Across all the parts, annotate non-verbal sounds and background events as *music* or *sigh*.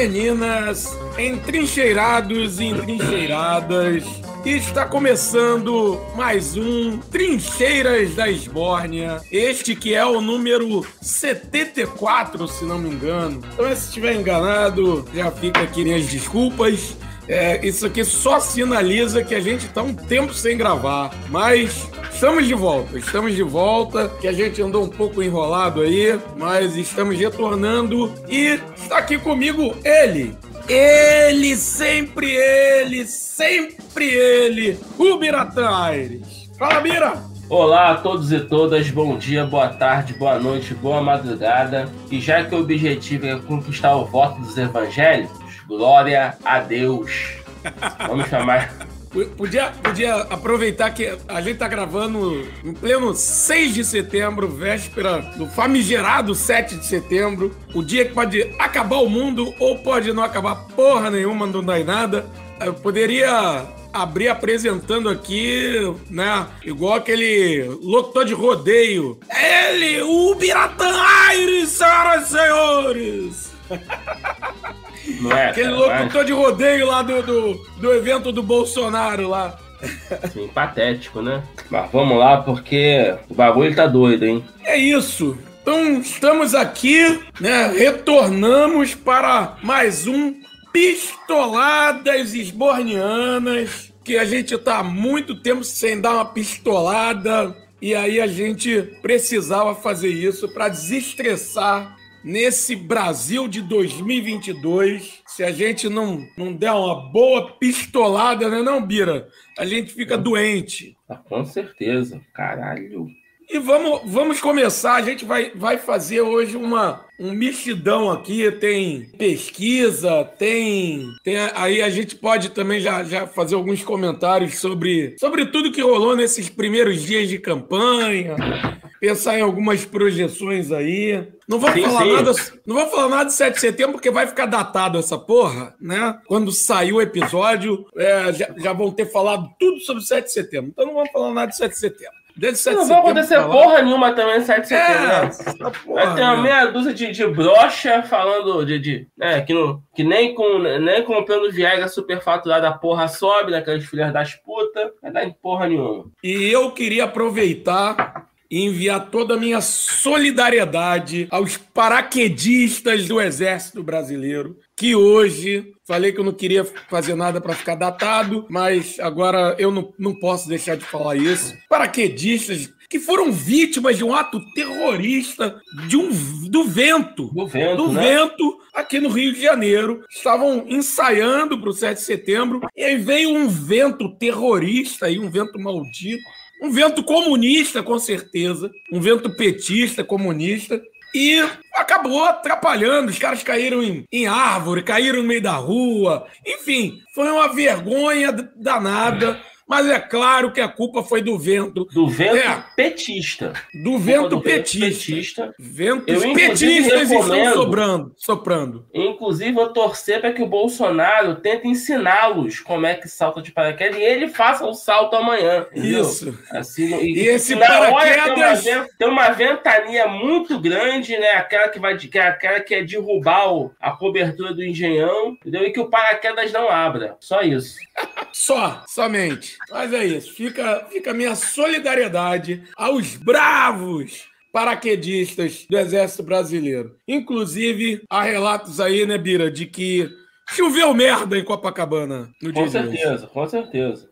meninas, entrincheirados e entrincheiradas, está começando mais um Trincheiras da Esbórnia. Este que é o número 74, se não me engano. Então, se estiver enganado, já fica aqui minhas desculpas. É, isso aqui só sinaliza que a gente está um tempo sem gravar. Mas estamos de volta, estamos de volta. Que a gente andou um pouco enrolado aí, mas estamos retornando. E está aqui comigo ele, ele, sempre ele, sempre ele, o Biratã Aires. Fala, Bira! Olá a todos e todas, bom dia, boa tarde, boa noite, boa madrugada. E já que o objetivo é conquistar o voto dos evangélicos, glória a Deus. Vamos chamar Podia, podia aproveitar que a gente tá gravando em pleno 6 de setembro, véspera do famigerado 7 de setembro, o dia que pode acabar o mundo ou pode não acabar porra nenhuma, não dá em nada. Eu poderia abrir apresentando aqui, né? Igual aquele locutor de rodeio. Ele, o Biratã Aires, senhoras e senhores! *laughs* Não é? Aquele locutor de rodeio lá do, do, do evento do Bolsonaro lá. Sim, patético, né? Mas vamos lá, porque o bagulho tá doido, hein? É isso. Então estamos aqui, né? Retornamos para mais um Pistoladas Esbornianas. Que a gente tá há muito tempo sem dar uma pistolada. E aí a gente precisava fazer isso para desestressar nesse Brasil de 2022, se a gente não, não der uma boa pistolada, né, não, Bira? A gente fica doente. Ah, com certeza. Caralho. E vamos, vamos começar. A gente vai, vai fazer hoje uma, um mexidão aqui. Tem pesquisa, tem, tem. Aí a gente pode também já, já fazer alguns comentários sobre, sobre tudo que rolou nesses primeiros dias de campanha. Pensar em algumas projeções aí. Não vou sim, falar sim. nada, não vou falar nada de 7 de setembro porque vai ficar datado essa porra, né? Quando sair o episódio, é, já, já vão ter falado tudo sobre 7 de setembro. Então não vamos falar nada de 7 de setembro. Desde 7 não vai acontecer porra nenhuma também 7 de setembro. É, né? vai ter uma meia dúzia de, de brocha falando de. de né, que, não, que nem com nem com o plano Viagra superfaturado a porra sobe, naquelas filhas das putas. Vai dar em porra nenhuma. E eu queria aproveitar e enviar toda a minha solidariedade aos paraquedistas do Exército Brasileiro, que hoje falei que eu não queria fazer nada para ficar datado, mas agora eu não, não posso deixar de falar isso. Paraquedistas que foram vítimas de um ato terrorista de um, do vento. Do vento. Do né? vento aqui no Rio de Janeiro. Estavam ensaiando para o 7 de setembro e aí veio um vento terrorista e um vento maldito um vento comunista, com certeza. Um vento petista, comunista. E acabou atrapalhando. Os caras caíram em, em árvore, caíram no meio da rua. Enfim, foi uma vergonha danada. Mas é claro que a culpa foi do vento. Do vento é, petista. Do vento do petista. petista. Ventos eu, petistas estão sobrando, soprando. Inclusive, eu torcer para que o Bolsonaro tente ensiná-los como é que salta de paraquedas e ele faça o salto amanhã. Entendeu? Isso. Assim, e, e esse paraquedas. Tem uma, tem uma, ventania muito grande, né? Aquela que vai que é aquela que é derrubar o, a cobertura do engenhão, entendeu? E que o paraquedas não abra. Só isso. *laughs* Só, somente. Mas é isso. Fica, fica a minha solidariedade aos bravos paraquedistas do Exército Brasileiro. Inclusive, há relatos aí, né, Bira, de que choveu merda em Copacabana no dia Com certeza, com certeza.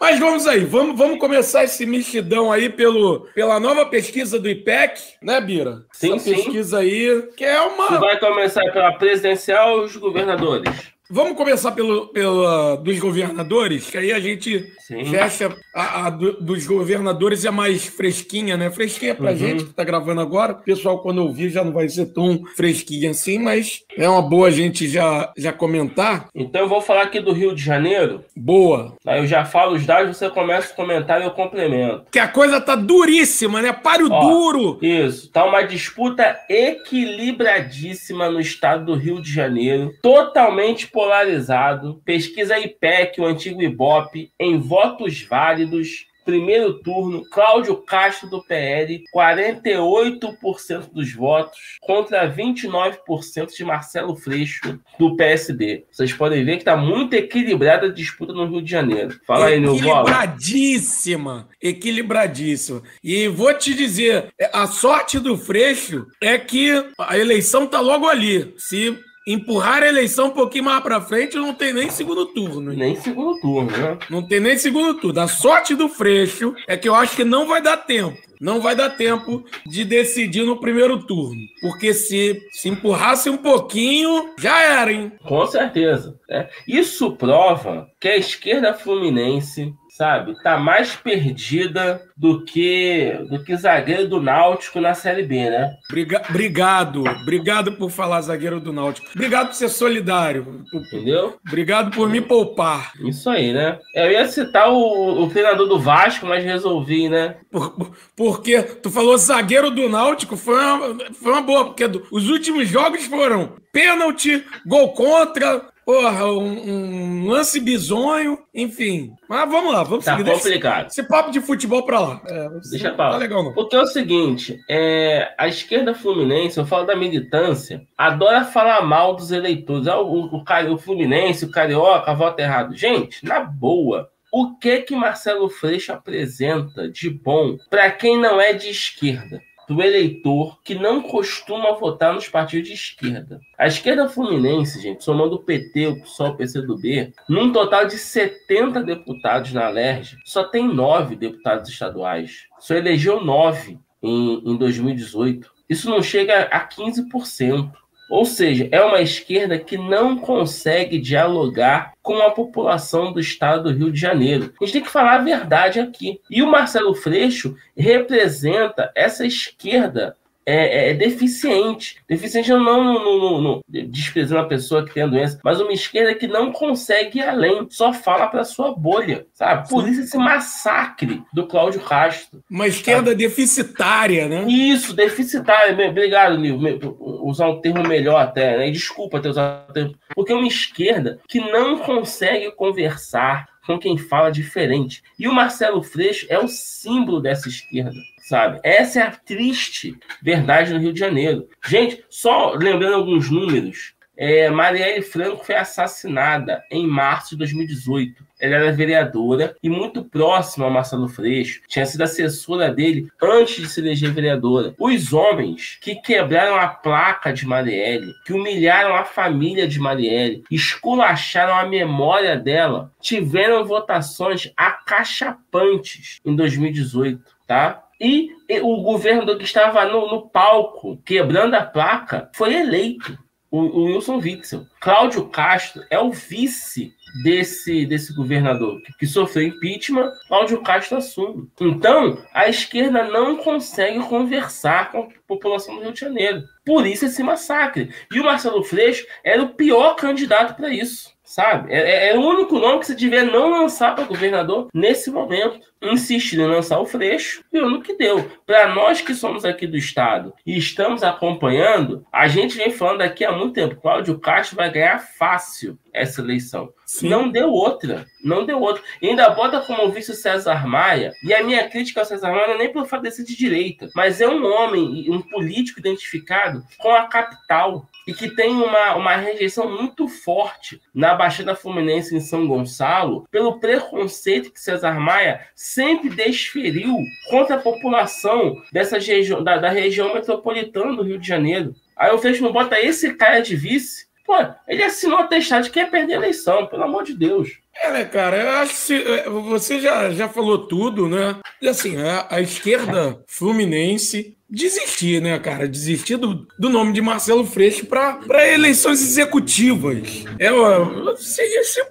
Mas vamos aí, vamos, vamos começar esse mexidão aí pelo, pela nova pesquisa do IPEC, né, Bira? Sim, Essa sim. pesquisa aí, que é uma. Você vai começar pela presidencial ou os governadores? Vamos começar pelo, pelo dos governadores, que aí a gente Sim. fecha a, a do, dos governadores é mais fresquinha, né? Fresquinha pra uhum. gente que tá gravando agora. O pessoal, quando ouvir, já não vai ser tão fresquinha assim, mas é uma boa a gente já, já comentar. Então eu vou falar aqui do Rio de Janeiro. Boa. Aí eu já falo os dados, você começa a comentar e eu complemento. Que a coisa tá duríssima, né? Páreo Ó, duro. Isso. Tá uma disputa equilibradíssima no estado do Rio de Janeiro. Totalmente polarizado. Pesquisa IPEC, o antigo IBOP, em votos válidos. primeiro turno, Cláudio Castro do PL, 48% dos votos contra 29% de Marcelo Freixo do PSD. Vocês podem ver que está muito equilibrada a disputa no Rio de Janeiro. Fala aí, Nilvola. Equilibradíssima, equilibradíssima. E vou te dizer, a sorte do Freixo é que a eleição tá logo ali. Se empurrar a eleição um pouquinho mais para frente, não tem nem segundo turno. Nem segundo turno, né? Não tem nem segundo turno. A sorte do Freixo é que eu acho que não vai dar tempo. Não vai dar tempo de decidir no primeiro turno. Porque se, se empurrasse um pouquinho, já era, hein? Com certeza. É. Isso prova que a esquerda fluminense sabe? Tá mais perdida do que do que zagueiro do Náutico na Série B, né? Briga obrigado, obrigado por falar zagueiro do Náutico. Obrigado por ser solidário. Entendeu? Obrigado por me poupar. Isso aí, né? Eu ia citar o, o treinador do Vasco, mas resolvi, né? Por, porque tu falou zagueiro do Náutico, foi uma, foi uma boa, porque do, os últimos jogos foram pênalti, gol contra, Porra, um, um, lance bizonho, enfim. Mas vamos lá, vamos tá seguir. complicado. Esse, esse papo de futebol pra lá. É, Deixa pra lá. Tá legal, não. Porque é o seguinte, é, a esquerda fluminense, eu falo da militância, adora falar mal dos eleitores. Ah, o, o, o, o Fluminense, o Carioca, vota errado. Gente, na boa, o que que Marcelo Freixo apresenta de bom para quem não é de esquerda? Do eleitor que não costuma votar nos partidos de esquerda. A esquerda fluminense, gente, somando o PT, o PSOL, o PCdoB, num total de 70 deputados na LERJ, só tem nove deputados estaduais. Só elegeu nove em, em 2018. Isso não chega a 15%. Ou seja, é uma esquerda que não consegue dialogar com a população do estado do Rio de Janeiro. A gente tem que falar a verdade aqui. E o Marcelo Freixo representa essa esquerda é, é, é, deficiente. Deficiente não, não, não, não, desprezando a pessoa que tem a doença, mas uma esquerda que não consegue ir além, só fala para sua bolha, sabe? Por isso esse massacre do Cláudio Castro. Uma esquerda sabe? deficitária, né? Isso, deficitária. Obrigado, Nil. Usar um termo melhor até, né? Desculpa ter usado o termo. Porque é uma esquerda que não consegue conversar com quem fala diferente. E o Marcelo Freixo é o símbolo dessa esquerda sabe? Essa é a triste verdade no Rio de Janeiro. Gente, só lembrando alguns números, é, Marielle Franco foi assassinada em março de 2018. Ela era vereadora e muito próxima ao Marcelo Freixo. Tinha sido assessora dele antes de se eleger vereadora. Os homens que quebraram a placa de Marielle, que humilharam a família de Marielle, esculacharam a memória dela, tiveram votações acachapantes em 2018, tá? E o governador que estava no, no palco, quebrando a placa, foi eleito, o, o Wilson Witzel. Cláudio Castro é o vice desse, desse governador que, que, sofreu impeachment, Cláudio Castro assume. Então, a esquerda não consegue conversar com a população do Rio de Janeiro. Por isso esse massacre. E o Marcelo Freixo era o pior candidato para isso sabe? É, é, é, o único nome que você devia não lançar para governador nesse momento. Insistir em lançar o Freixo, e no que deu. Para nós que somos aqui do Estado e estamos acompanhando, a gente vem falando aqui há muito tempo. Cláudio Castro vai ganhar fácil essa eleição. Sim. Não deu outra. Não deu outra. E ainda bota como vice o César Maia. E a minha crítica ao César Maia não é nem pelo fato de ser de direita, mas é um homem, um político identificado com a capital e que tem uma, uma rejeição muito forte na Baixada Fluminense em São Gonçalo pelo preconceito que César Maia sempre desferiu contra a população dessa região, da, da região metropolitana do Rio de Janeiro. Aí o Freixo não bota esse cara de vice. Ele assinou a testar de que ia perder a eleição, pelo amor de Deus. É, né, cara? Eu acho que é, você já, já falou tudo, né? E assim, a, a esquerda fluminense desistir, né, cara? Desistir do, do nome de Marcelo Freixo para eleições executivas. É, se, se,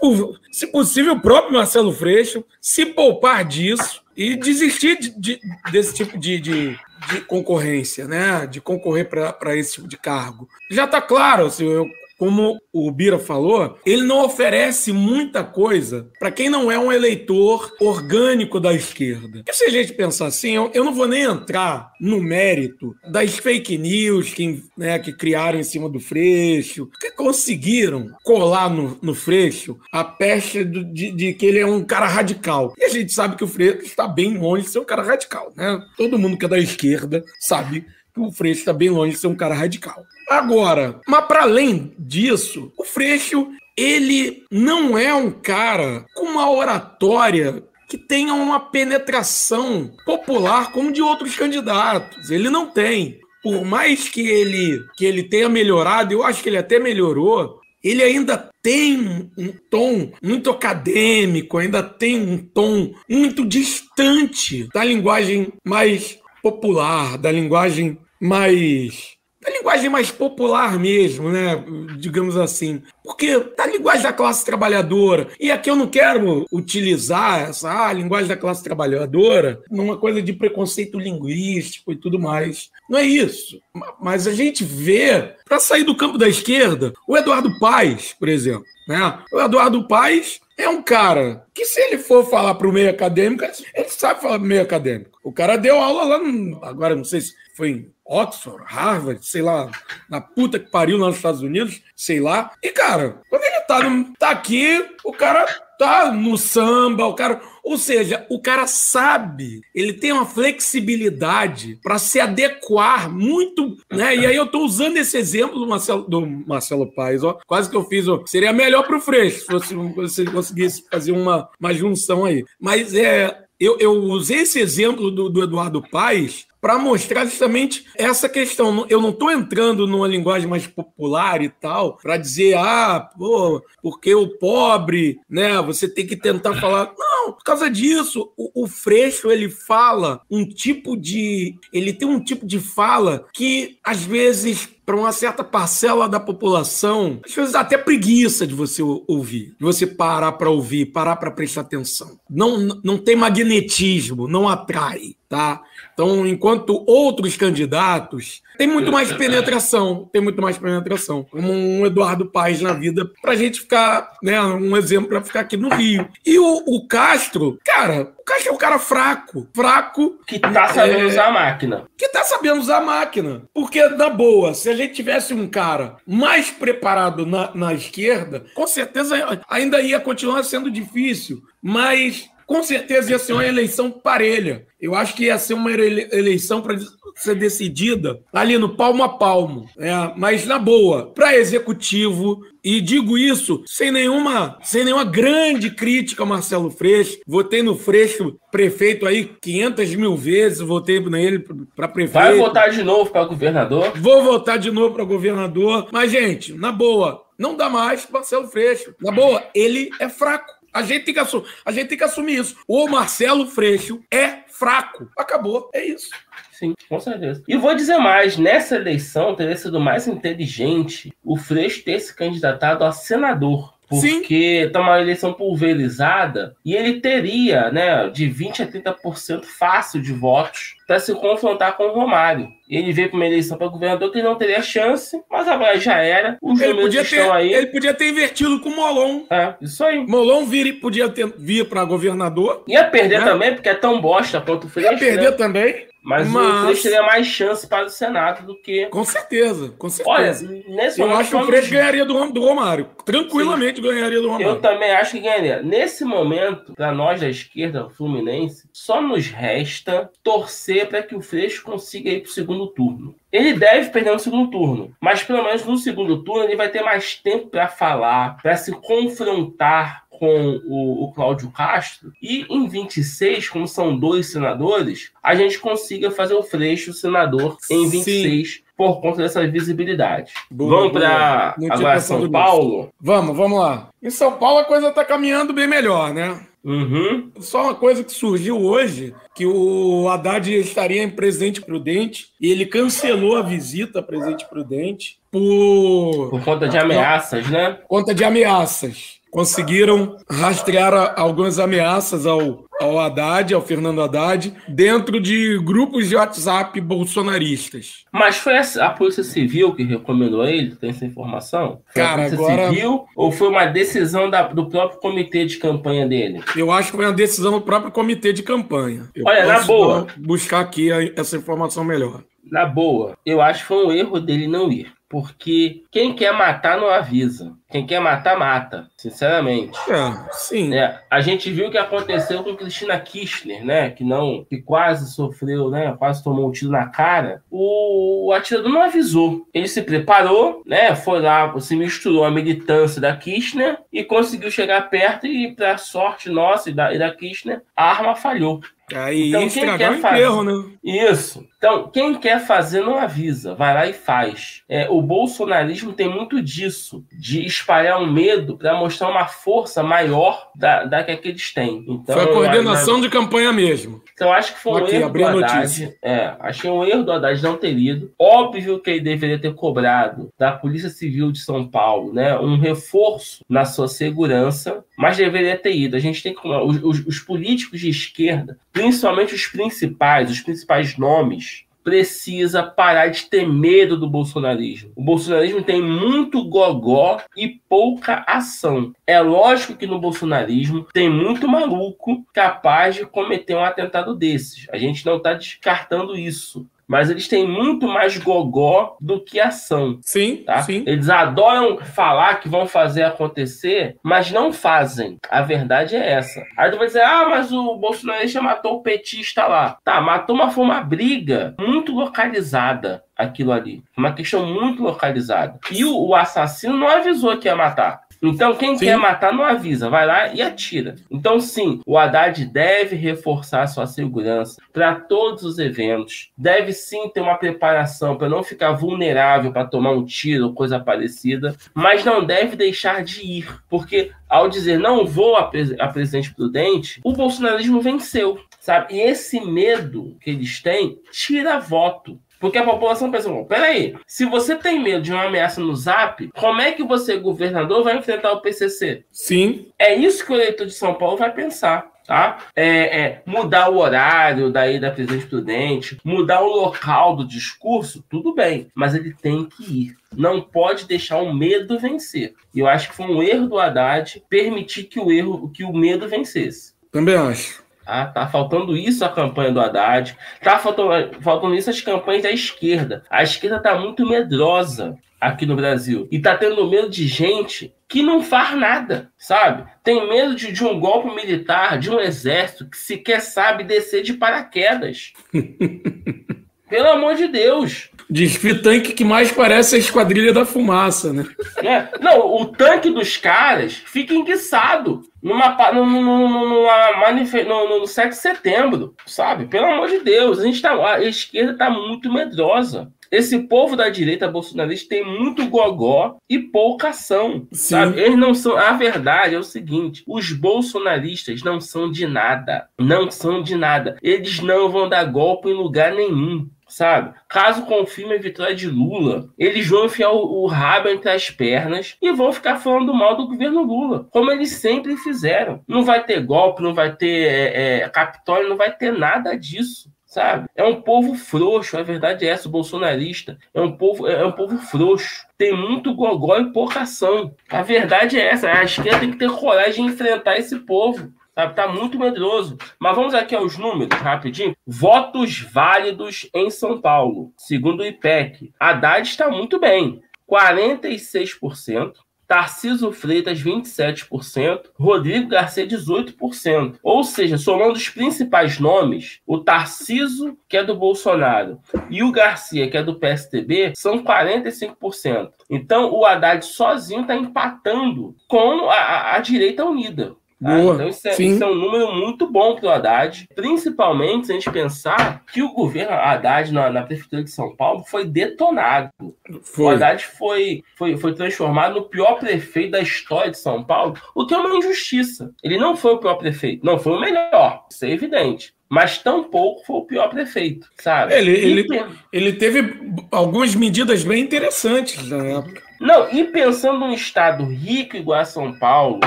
se possível, o próprio Marcelo Freixo se poupar disso e desistir de, de, desse tipo de, de, de, concorrência, né? De concorrer para esse tipo de cargo. Já está claro, assim, eu como o Bira falou, ele não oferece muita coisa para quem não é um eleitor orgânico da esquerda. E se a gente pensar assim, eu, eu não vou nem entrar no mérito das fake news que, né, que criaram em cima do Freixo, que conseguiram colar no, no Freixo a peste do, de, de, que ele é um cara radical. E a gente sabe que o Freixo está bem longe de ser um cara radical, né? Todo mundo que é da esquerda sabe o Freixo está bem longe de ser um cara radical. Agora, mas para além disso, o Freixo ele não é um cara com uma oratória que tenha uma penetração popular como de outros candidatos. Ele não tem. Por mais que ele que ele tenha melhorado, eu acho que ele até melhorou, ele ainda tem um tom muito acadêmico, ainda tem um tom muito distante da linguagem mais popular, da linguagem mais da linguagem mais popular mesmo, né? Digamos assim. Porque da linguagem da classe trabalhadora. E aqui eu não quero utilizar essa ah, linguagem da classe trabalhadora numa coisa de preconceito linguístico e tudo mais. Não é isso. Mas a gente vê, para sair do campo da esquerda, o Eduardo Paes, por exemplo. Né? O Eduardo Paes é um cara que, se ele for falar para o meio acadêmico, ele sabe falar para o meio acadêmico. O cara deu aula lá, no, agora não sei se foi em Oxford, Harvard, sei lá, na puta que pariu lá nos Estados Unidos, sei lá. E, cara, quando ele tá, no, tá aqui, o cara tá no samba, o cara. Ou seja, o cara sabe, ele tem uma flexibilidade para se adequar muito, né? E aí eu tô usando esse exemplo do Marcelo, do Marcelo Paes, ó. Quase que eu fiz, ó. Seria melhor pro Freixo se, se ele conseguisse fazer uma, uma junção aí. Mas é. Eu, eu usei esse exemplo do, do Eduardo Paes para mostrar justamente essa questão. Eu não estou entrando numa linguagem mais popular e tal, para dizer, ah, pô, porque o pobre, né, você tem que tentar falar. Não, por causa disso, o, o Freixo, ele fala um tipo de. Ele tem um tipo de fala que, às vezes, para uma certa parcela da população, às vezes até preguiça de você ouvir, de você parar para ouvir, parar para prestar atenção. Não, não tem magnetismo, não atrai, tá? Então, enquanto outros candidatos têm muito mais penetração, tem muito mais penetração, como um Eduardo Paes na vida, para a gente ficar, né, um exemplo para ficar aqui no Rio. E o, o, Castro, cara, o Castro é um cara fraco, fraco. Que tá sabendo é, usar a máquina. Que tá sabendo usar a máquina. Porque, na boa, se a gente tivesse um cara mais preparado na, na esquerda, com certeza ainda ia continuar sendo difícil. Mas com certeza ia ser uma eleição parelha. Eu acho que ia ser uma eleição para ser decidida ali no palmo a palmo. É, mas na boa, para executivo, e digo isso sem nenhuma, sem nenhuma grande crítica Marcelo Freixo. Votei no Freixo, prefeito aí 500 mil vezes, votei nele para prefeito. Vai votar de novo para governador? Vou votar de novo para governador. Mas, gente, na boa, não dá mais Marcelo Freixo. Na boa, ele é fraco. A gente, tem que assumir, a gente tem que assumir isso. O Marcelo Freixo é fraco. Acabou. É isso. Sim, com certeza. E vou dizer mais: nessa eleição teria sido mais inteligente o Freixo ter se candidatado a senador. Porque está uma eleição pulverizada e ele teria, né, de 20 a 30% fácil de votos para se confrontar com o Romário. Ele veio para uma eleição para governador que não teria chance, mas agora já era. Os ele podia estão ter, aí. Ele podia ter invertido com o Molon. É, isso aí. Molon vir, podia ter, vir para governador. Ia perder né? também, porque é tão bosta quanto o Freixo. Ia perder né? também. Mas, Mas, o Freixo teria mais chance para o Senado do que. Com certeza, com certeza. Olha, nesse eu acho que o Freixo ganharia do, do Romário. Tranquilamente Sim. ganharia do Romário. Eu também acho que ganharia. Nesse momento, para nós da esquerda fluminense, só nos resta torcer para que o Freixo consiga ir para o segundo turno. Ele deve perder no segundo turno, mas pelo menos no segundo turno ele vai ter mais tempo para falar, para se confrontar com o, o Cláudio Castro e em 26, como são dois senadores, a gente consiga fazer o Freixo senador em 26 Sim. por conta dessa visibilidade. Boa, vamos para agora São Paulo? Vamos, vamos lá. Em São Paulo a coisa está caminhando bem melhor, né? Uhum. Só uma coisa que surgiu hoje, que o Haddad estaria em Presidente Prudente e ele cancelou a visita a Presidente Prudente por. Por conta de ameaças, né? Conta de ameaças. Conseguiram rastrear algumas ameaças ao, ao Haddad, ao Fernando Haddad, dentro de grupos de WhatsApp bolsonaristas. Mas foi a, a Polícia Civil que recomendou ele? Tem essa informação? Foi Cara, a Polícia agora- Civil ou foi uma decisão da- do próprio comitê de campanha dele? Eu acho que foi uma decisão do próprio comitê de campanha. Eu Olha, na boa. buscar aqui a- essa informação melhor. Na boa, eu acho que foi um erro dele não ir. Porque quem quer matar não avisa. Quem quer matar, mata. Sinceramente. É, sim. É, a gente viu o que aconteceu com Cristina Kirchner, né? Que não, que quase sofreu, né? Quase tomou um tiro na cara. O, o atirador não avisou. Ele se preparou, né? Foi lá, se misturou à militância da Kirchner e conseguiu chegar perto e, para sorte nossa e da, e da Kirchner, a arma falhou. Aí Então, quem quer o fazer? enterro, né? Isso. Então, quem quer fazer não avisa, vai lá e faz. É, o bolsonarismo tem muito disso, de espalhar um medo para mostrar uma força maior da, da que aqueles têm. Então, Foi a coordenação de campanha mesmo. então, acho que foi um Aqui, erro do Haddad. É, achei um erro do Haddad não ter ido. Óbvio que ele deveria ter cobrado da Polícia Civil de São Paulo, né, um reforço na sua segurança, mas deveria ter ido. A gente tem que os, os- os políticos de esquerda, principalmente os principais, os principais nomes, precisa parar de ter medo do bolsonarismo. O bolsonarismo tem muito gogó e pouca ação. É lógico que no bolsonarismo tem muito maluco capaz de cometer um atentado desses. A gente não está descartando isso. Mas eles têm muito mais gogó do que ação. Sim, Tá? sim. Eles adoram falar que vão fazer acontecer, mas não fazem. A verdade é essa. Aí tu vai dizer, ah, mas o bolsonarista matou o petista lá. Tá, matou, mas foi uma briga muito localizada aquilo ali. Uma questão muito localizada. E o, o assassino não avisou que ia matar. Então, quem Sim. quer matar não avisa, vai lá e atira. Então, sim, o Haddad deve reforçar sua segurança para todos os eventos. Deve sim ter uma preparação para não ficar vulnerável para tomar um tiro ou coisa parecida, mas não deve deixar de ir, porque ao dizer não vou a, pres- a presidente prudente, o bolsonarismo venceu, sabe? E esse medo que eles têm tira voto. Porque a população pensa, "Bom, peraí, se você tem medo de uma ameaça no zap, como é que você, governador, vai enfrentar o PCC? Sim. É isso que o eleitor de São Paulo vai pensar. Tá? É, é, mudar o horário da ida presidente prudente, mudar o local do discurso, tudo bem, mas ele tem que ir. Não pode deixar o medo vencer. E eu acho que foi um erro do Haddad permitir que o erro, que o medo vencesse. Também acho. Tá, tá faltando isso a campanha do Haddad. Tá faltando, faltando isso as campanhas da esquerda. A esquerda tá muito medrosa aqui no Brasil. E tá tendo medo de gente que não faz nada, sabe? Tem medo de, de um golpe militar, de um exército que sequer sabe descer de paraquedas. *laughs* Pelo amor de Deus. Desfitanque que mais parece a esquadrilha da fumaça, né? né? Não, o tanque dos caras fica enguiçado numa, numa manife- no, no 7 de setembro, sabe? Pelo amor de Deus, a, gente tá, a esquerda tá muito medrosa. Esse povo da direita bolsonarista tem muito gogó e pouca ação, Sim. sabe? Eles não são. A verdade é o seguinte: os bolsonaristas não são de nada. Não são de nada. Eles não vão dar golpe em lugar nenhum sabe? Caso confirme a vitória de Lula, eles vão enfiar o, o rabo entre as pernas e vão ficar falando mal do governo Lula, como eles sempre fizeram. Não vai ter golpe, não vai ter é, é, Capitólio, não vai ter nada disso. Sabe? É um povo frouxo, a verdade é essa, o bolsonarista. É um povo, é um povo frouxo. Tem muito gogó e pouca ação. A verdade é essa. A esquerda tem que ter coragem de enfrentar esse povo. Tá muito medroso. Mas vamos aqui aos números, rapidinho. Votos válidos em São Paulo. Segundo o IPEC. Haddad está muito bem. 46%. Tarciso Freitas, 27%, Rodrigo Garcia, 18%. Ou seja, somando os principais nomes, o Tarciso, que é do Bolsonaro, e o Garcia, que é do PSDB, são 45%. Então, o Haddad sozinho está empatando com a, a- a direita unida. Tá? Boa, Então, isso é, sim. isso é um número muito bom para o Haddad, principalmente se a gente pensar que o governo Haddad na, na Prefeitura de São Paulo foi detonado. O Foi. Haddad foi, foi, foi transformado no pior prefeito da história de São Paulo, o que é uma injustiça. Ele não foi o pior prefeito, não foi o melhor, isso é evidente. mas tão pouco foi o pior prefeito, sabe? Ele, ele, ele teve algumas medidas bem interessantes na época. Não, e pensando num estado rico igual a São Paulo,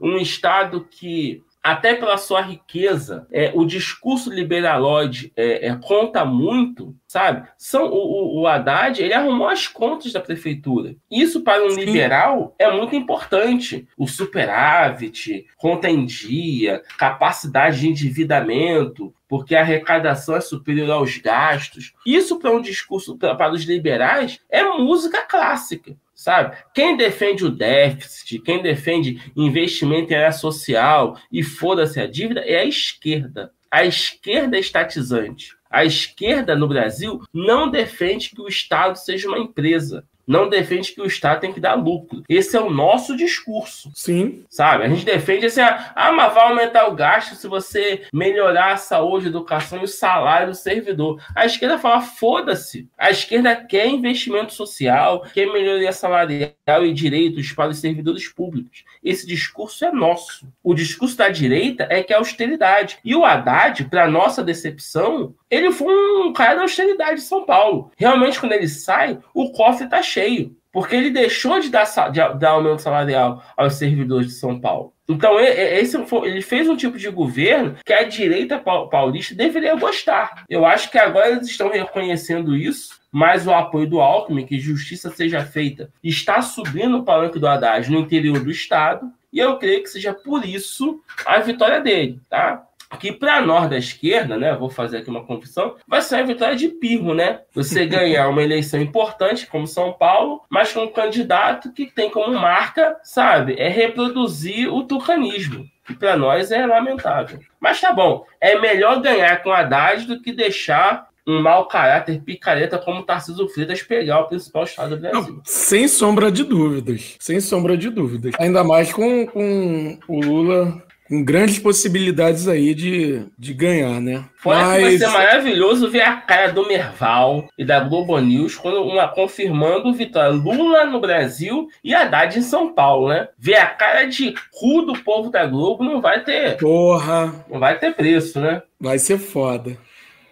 um estado que até pela sua riqueza, é, o discurso liberalóide é, é, conta muito, sabe? São, o, o, Haddad ele arrumou as contas da prefeitura. Isso para um Sim. liberal é muito importante. O superávit, conta em dia, capacidade de endividamento, porque a arrecadação é superior aos gastos. Isso para um discurso para os liberais é música clássica sabe? Quem defende o déficit, quem defende investimento em área social e foda-se a dívida é a esquerda. A esquerda é estatizante. A esquerda no Brasil não defende que o Estado seja uma empresa não defende que o Estado tem que dar lucro. Esse é o nosso discurso. Sim. Sabe? A gente defende assim, ah, mas vai aumentar o gasto se você melhorar a saúde, a educação e o salário do servidor. A esquerda fala, foda-se. A esquerda quer investimento social, quer melhoria salarial e direitos para os servidores públicos. Esse discurso é nosso. O discurso da direita é que é austeridade. E o Haddad, para nossa decepção, ele foi um cara da austeridade de São Paulo. Realmente, quando ele sai, o cofre está cheio. Porque ele deixou de dar, de dar aumento salarial aos servidores de São Paulo. Então, esse ele fez um tipo de governo que a direita paulista deveria gostar. Eu acho que agora eles estão reconhecendo isso, mas o apoio do Alckmin, que justiça seja feita, está subindo o palanque do Haddad no interior do Estado, e eu creio que seja por isso a vitória dele, tá? Que para nós da esquerda, né, vou fazer aqui uma confissão, vai ser a vitória de pirro, né? Você *laughs* ganhar uma eleição importante como São Paulo, mas com um candidato que tem como marca, sabe, é reproduzir o tucanismo. Que para nós é lamentável. Mas tá bom, é melhor ganhar com Haddad do que deixar um mau caráter picareta como Tarcísio Freitas pegar o principal estado do Brasil. Não, sem sombra de dúvidas. Sem sombra de dúvidas. Ainda mais com, com o Lula com grandes possibilidades aí de, de ganhar, né? Fora Mas... que vai ser maravilhoso ver a cara do Merval e da Globo News quando uma confirmando vitória Lula no Brasil e Haddad em São Paulo, né? Ver a cara de cu do povo da Globo não vai ter. Porra! Não vai ter preço, né? Vai ser foda.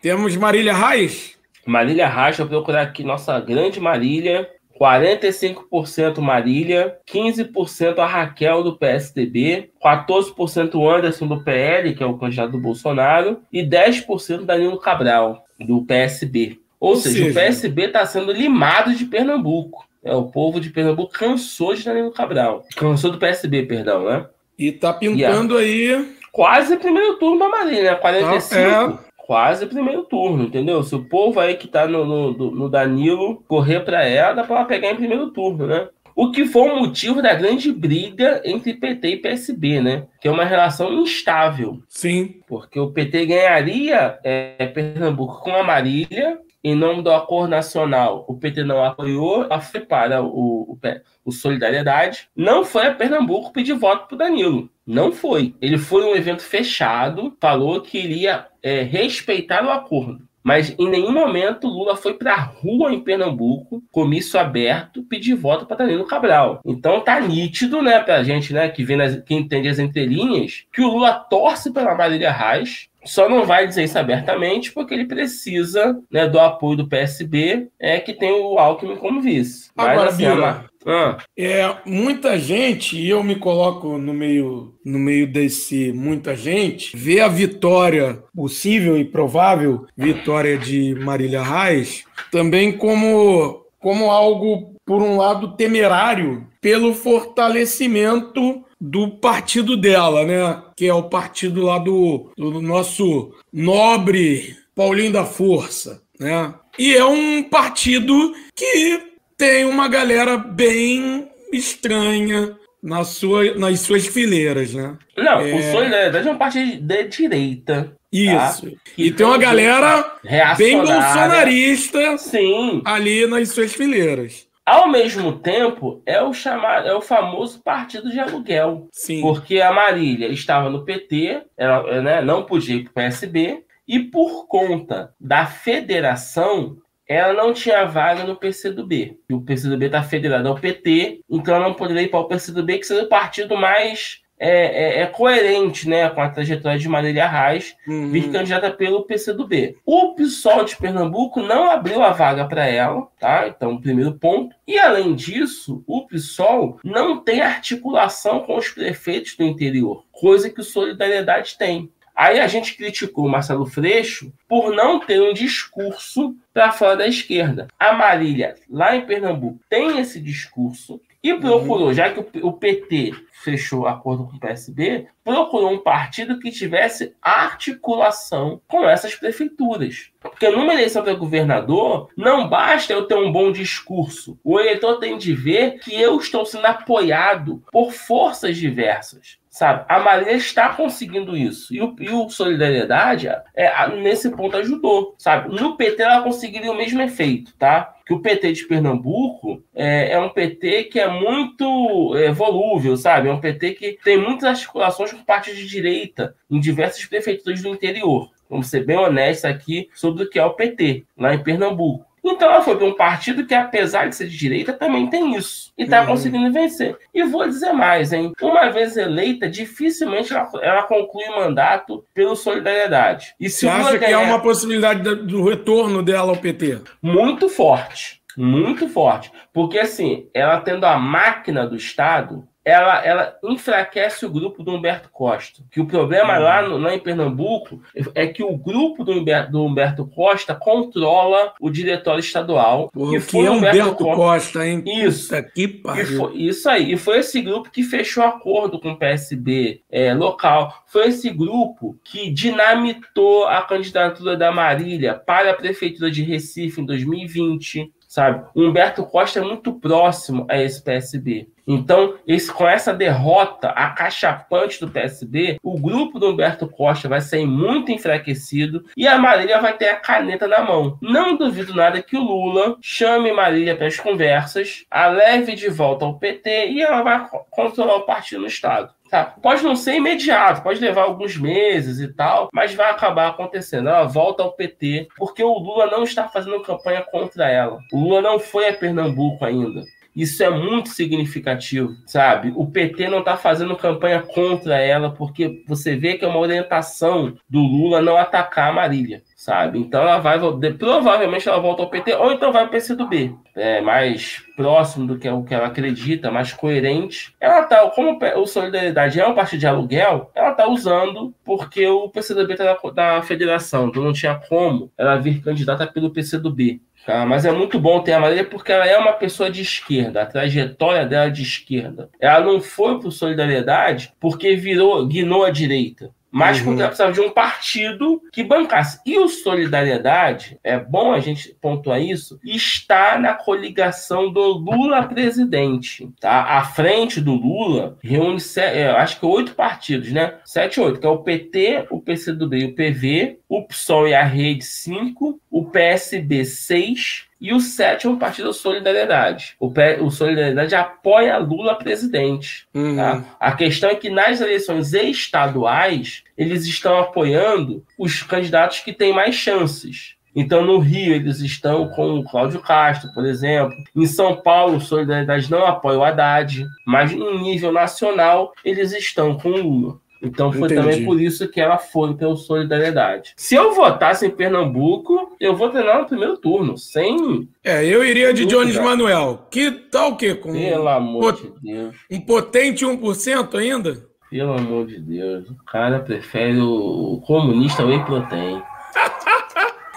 Temos Marília Reis? Marília Reis, vou procurar aqui nossa grande Marília. 45% Marília, 15% a Raquel do PSDB, 14% o Anderson do PL, que é o candidato do Bolsonaro, e 10% Danilo Cabral, do PSB. Ou, Ou seja, seja, o PSB está sendo limado de Pernambuco. É, o povo de Pernambuco cansou de Danilo Cabral. Cansou do PSB, perdão, né? E tá pintando e aí. Quase primeiro turno da Marília, né? 45. É, quase primeiro turno, entendeu? Se o povo aí que tá no, no, no Danilo correr para ela, dá para pegar em primeiro turno, né? O que foi o motivo da grande briga entre PT e PSB, né? Que é uma relação instável. Sim. Porque o PT ganharia é, Pernambuco com a Marília, em nome do acordo nacional, o PT não apoiou, ela foi para o, o, o Solidariedade. Não foi a Pernambuco pedir voto para Danilo. Não foi. Ele foi um evento fechado, falou que iria é, respeitar o acordo. Mas em nenhum momento Lula foi para a rua em Pernambuco, comício aberto, pedir voto para Danilo Cabral. Então tá nítido, né, pra gente, né, que, vê nas, que entende as entrelinhas, que o Lula torce pela Marília Reis, só não vai dizer isso abertamente porque ele precisa né, do apoio do PSB, é que tem o Alckmin como vice. Agora, Mas, assim, Bira, ah. É, muita gente, e eu me coloco no meio, no meio desse muita gente, vê a vitória possível e provável vitória de Marília Reis também como, como algo, por um lado, temerário pelo fortalecimento do partido dela, né? Que é o partido lá do, do nosso nobre Paulinho da Força, né? E é um partido que tem uma galera bem estranha na sua, nas suas fileiras, né? Não, é... o Solidariedade é um partido de direita. Tá? Isso. Tá? E tem uma galera bem bolsonarista Sim. ali nas suas fileiras. Ao mesmo tempo, é o chamado, é o famoso partido de aluguel. Sim. Porque a Marília estava no PT, ela né, não podia ir para o PSB, e por conta da federação, ela não tinha vaga no PCdoB. O PCdoB está federado ao PT, então ela não poderia ir para o PCdoB, que seria o partido mais é, é, é, coerente né, com a trajetória de Marília Reis, uhum. vir candidata pelo PCdoB. O PSOL de Pernambuco não abriu a vaga para ela, tá? Então, primeiro ponto. E além disso, o PSOL não tem articulação com os prefeitos do interior, coisa que o Solidariedade tem. Aí a gente criticou o Marcelo Freixo por não ter um discurso para fora da esquerda. A Marília, lá em Pernambuco, tem esse discurso e procurou, uhum. já que o PT fechou acordo com o PSB, procurou um partido que tivesse articulação com essas prefeituras. Porque numa eleição para governador, não basta eu ter um bom discurso. O eleitor tem de ver que eu estou sendo apoiado por forças diversas sabe? A Marília está conseguindo isso. E o, e o Solidariedade, é, nesse ponto, ajudou, sabe? No PT, ela conseguiria o mesmo efeito, tá? Que o PT de Pernambuco é, é um PT que é muito é, volúvel, sabe? É um PT que tem muitas articulações com parte de direita em diversas prefeituras do interior. Vamos ser bem honestos aqui sobre o que é o PT, lá em Pernambuco. Então ela foi para um partido que, apesar de ser de direita, também tem isso. E está uhum. conseguindo vencer. E vou dizer mais, hein? Uma vez eleita, dificilmente ela, ela conclui o mandato pelo Solidariedade. E se Você acha ganhar... que há uma possibilidade do retorno dela ao PT? Muito forte. Muito forte. Porque, assim, ela tendo a máquina do Estado, ela, ela enfraquece o grupo do Humberto Costa. Que o problema uhum. lá, no, lá em Pernambuco é que o grupo do Humberto, do Humberto Costa controla o diretório estadual. Porra, que, foi é Humberto, Humberto Costa, Costa, hein? Isso. Que pariu. Foi, isso aí. E foi esse grupo que fechou acordo com o PSB é, local. Foi esse grupo que dinamitou a candidatura da Marília para a prefeitura de Recife em 2020 sabe? O Humberto Costa é muito próximo a esse PSB. Então, esse, com essa derrota acachapante do PSB, o grupo do Humberto Costa vai sair muito enfraquecido e a Marília vai ter a caneta na mão. Não duvido nada que o Lula chame Marília para as conversas, a leve de volta ao PT e ela vai controlar o partido no Estado. Tá. Pode não ser imediato, pode levar alguns meses e tal, mas vai acabar acontecendo. Ela volta ao PT, porque o Lula não está fazendo campanha contra ela. O Lula não foi a Pernambuco ainda. Isso é muito significativo, sabe? O PT não está fazendo campanha contra ela, porque você vê que é uma orientação do Lula não atacar a Marília, sabe? Então ela vai, provavelmente ela volta ao PT, ou então vai ao PCdoB, é mais próximo do que o que ela acredita, mais coerente. Ela tá, como o Solidariedade é um partido de aluguel, ela tá usando porque o PCdoB tá na, na federação, então não tinha como ela vir candidata pelo PCdoB. Tá? Mas é muito bom ter a Marília porque ela é uma pessoa de esquerda, a trajetória dela é de esquerda. Ela não foi por solidariedade porque virou, guinou a direita mas uhum. precisava de um partido que bancasse. E o Solidariedade, é bom a gente pontuar isso, está na coligação do Lula presidente. Tá? À frente do Lula, reúne, é, acho que oito partidos, né? Sete, oito, que é o PT, o PCdoB e o PV, o PSOL e a Rede, cinco, o PSB, seis, e o sétimo partido Solidariedade. O, o Solidariedade apoia Lula presidente. Uhum. Tá? A questão é que nas eleições estaduais, eles estão apoiando os candidatos que têm mais chances. Então, no Rio, eles estão com o Cláudio Castro, por exemplo. Em São Paulo, Solidariedade não apoia o Haddad. Mas, em nível nacional, eles estão com o Lula. Então foi Entendi. também por isso que ela foi pelo Solidariedade. Se eu votasse em Pernambuco, eu vou treinar no primeiro turno, sem. É, eu iria de Jones Manuel. Que tal o quê? Com Pelo amor pot... de Deus. Um potente 1% ainda? Pelo amor de Deus. O cara prefere o comunista whey protein.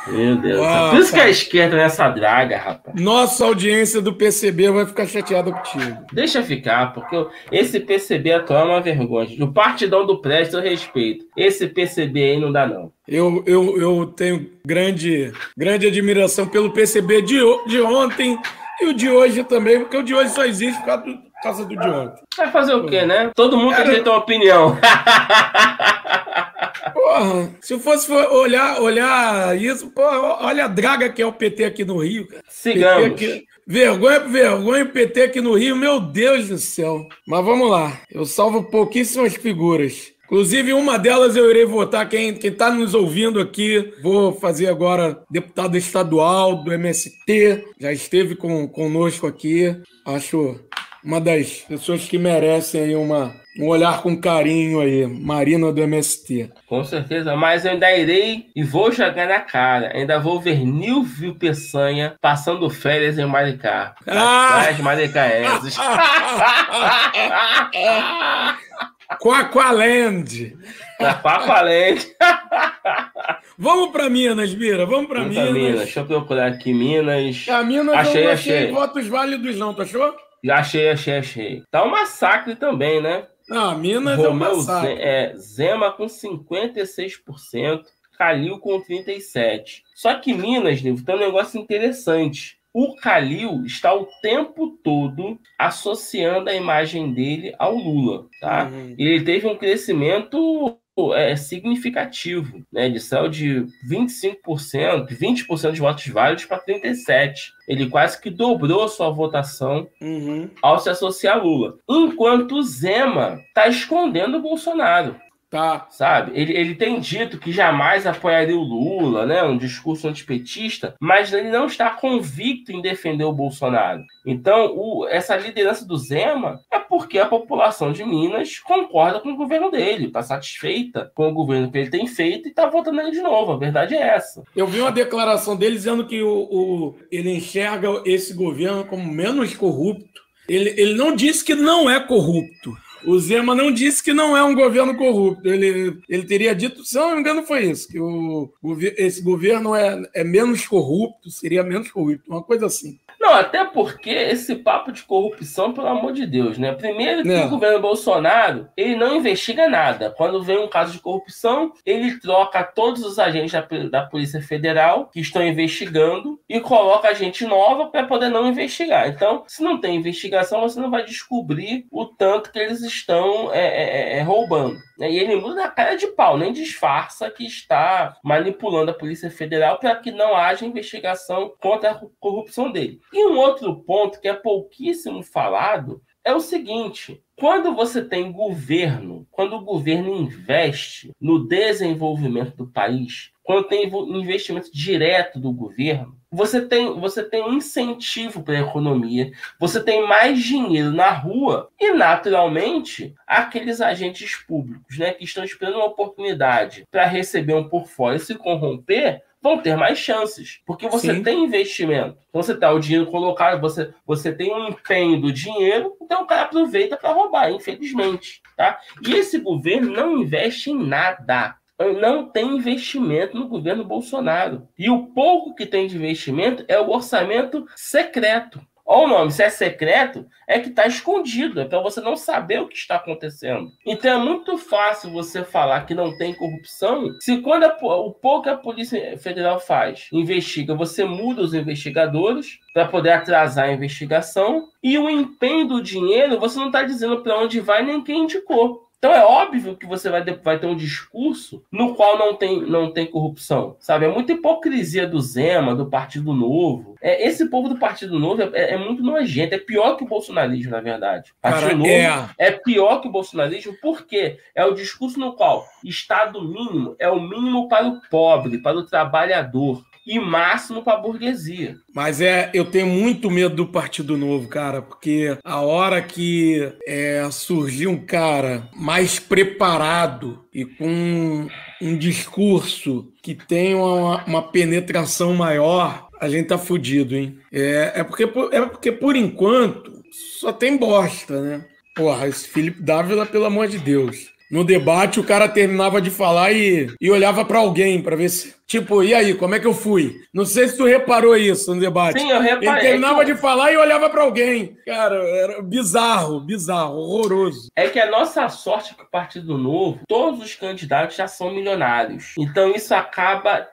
Meu Deus. Por isso que a esquerda nessa draga, rapaz. Nossa audiência do PCB vai ficar chateada contigo. Deixa ficar, porque esse PCB atual é uma vergonha. O partidão do Preste eu respeito. Esse PCB aí não dá, não. Eu, eu, eu tenho grande, grande admiração pelo PCB de, de ontem e o de hoje também, porque o de hoje só existe por causa do, por causa do de ontem. Vai fazer o quê, né? Todo mundo Cara... tem que ter uma opinião. *laughs* Porra, se eu fosse olhar, olhar isso, porra, olha a draga que é o PT aqui no Rio, cara. Sigamos. Aqui, vergonha por vergonha o PT aqui no Rio, meu Deus do céu. Mas vamos lá, eu salvo pouquíssimas figuras. Inclusive, uma delas eu irei votar. Quem está nos ouvindo aqui, vou fazer agora deputado estadual do MST, já esteve com, conosco aqui. Acho uma das pessoas que merecem aí uma, um olhar com carinho aí, Marina do MST. Com certeza, mas eu ainda irei e vou jogar na cara. Ainda vou ver Nilvio Peçanha passando férias em Maricá. Ah! Atrás maricaenses. Quaqualand. *laughs* Quaqualand. Vamos para Minas, Mira. Vamos para Minas. Minas. Deixa eu procurar aqui Minas. A Minas achei, não achei, votos válidos não, tu achou? Achei, achei, achei. Tá um massacre também, né? Ah, Minas Romeu é um massacre. É, Zema com 56%, Calil com 37%. Só que Minas, Nilton, tem um negócio interessante. O Calil está o tempo todo associando a imagem dele ao Lula, tá? Uhum. Ele teve um crescimento é, significativo, né? De saiu de 25%, 20% de votos válidos para 37%. Ele quase que dobrou sua votação uhum. ao se associar a Lula. Enquanto Zema está escondendo o Bolsonaro. Tá. Sabe? Ele, ele tem dito que jamais apoiaria o Lula, né? Um discurso antipetista, mas ele não está convicto em defender o Bolsonaro. Então, o, essa liderança do Zema é porque a população de Minas concorda com o governo dele, está satisfeita com o governo que ele tem feito e está votando ele de novo. A verdade é essa. Eu vi uma declaração dele dizendo que o, o ele enxerga esse governo como menos corrupto. Ele, ele não disse que não é corrupto. O Zema não disse que não é um governo corrupto. Ele, ele teria dito, se não me engano, foi isso, que o, esse governo é, é menos corrupto, seria menos corrupto, uma coisa assim. Não, até porque esse papo de corrupção, pelo amor de Deus, né? Primeiro que é. o governo Bolsonaro, ele não investiga nada. Quando vem um caso de corrupção, ele troca todos os agentes da, da Polícia Federal que estão investigando e coloca gente nova para poder não investigar. Então, se não tem investigação, você não vai descobrir o tanto que eles estão é, é, é, é roubando. Né? E ele muda na cara de pau, nem disfarça que está manipulando a Polícia Federal para que não haja investigação contra a corrupção dele. E um outro ponto que é pouquíssimo falado é o seguinte: quando você tem governo, quando o governo investe no desenvolvimento do país, quando tem investimento direto do governo, você tem, você tem um incentivo para a economia, você tem mais dinheiro na rua e, naturalmente, aqueles agentes públicos né, que estão esperando uma oportunidade para receber um por fora e se corromper, vão ter mais chances, porque você Sim. tem investimento. Então você tá o dinheiro colocado, você, você tem um empenho do dinheiro, então o cara aproveita para roubar, infelizmente, tá? E esse governo não investe em nada não tem investimento no governo Bolsonaro. E o pouco que tem de investimento é o orçamento secreto. Olha o nome, se é secreto, é que está escondido, é para você não saber o que está acontecendo. Então é muito fácil você falar que não tem corrupção se quando a, o pouco que a Polícia Federal faz, investiga, você muda os investigadores para poder atrasar a investigação e o empenho do dinheiro, você não está dizendo para onde vai nem quem indicou. Então é óbvio que você vai, vai ter um discurso no qual não tem, não tem corrupção, sabe? É muita hipocrisia do Zema, do Partido Novo. É, esse povo do Partido Novo é, é muito nojento, é pior que o bolsonarismo, na verdade. Partido Cara, Novo é... é pior que o bolsonarismo porque é o discurso no qual Estado mínimo é o mínimo para o pobre, para o trabalhador e máximo para a burguesia. Mas é, eu tenho muito medo do Partido Novo, cara, porque a hora que é, surgir um cara mais preparado e com um discurso que tem uma, uma penetração maior, a gente tá fudido, hein? É, é, porque, é porque, por enquanto, só tem bosta, né? Porra, esse Felipe Dávila, pelo amor de Deus. No debate, o cara terminava de falar e, e olhava para alguém para ver se. Tipo, e aí, como é que eu fui? Não sei se tu reparou isso no debate. Sim, eu reparei. Ele terminava de falar e olhava para alguém. Cara, era bizarro, bizarro, horroroso. É que a nossa sorte é que o Partido Novo, todos os candidatos já são milionários. Então isso acaba.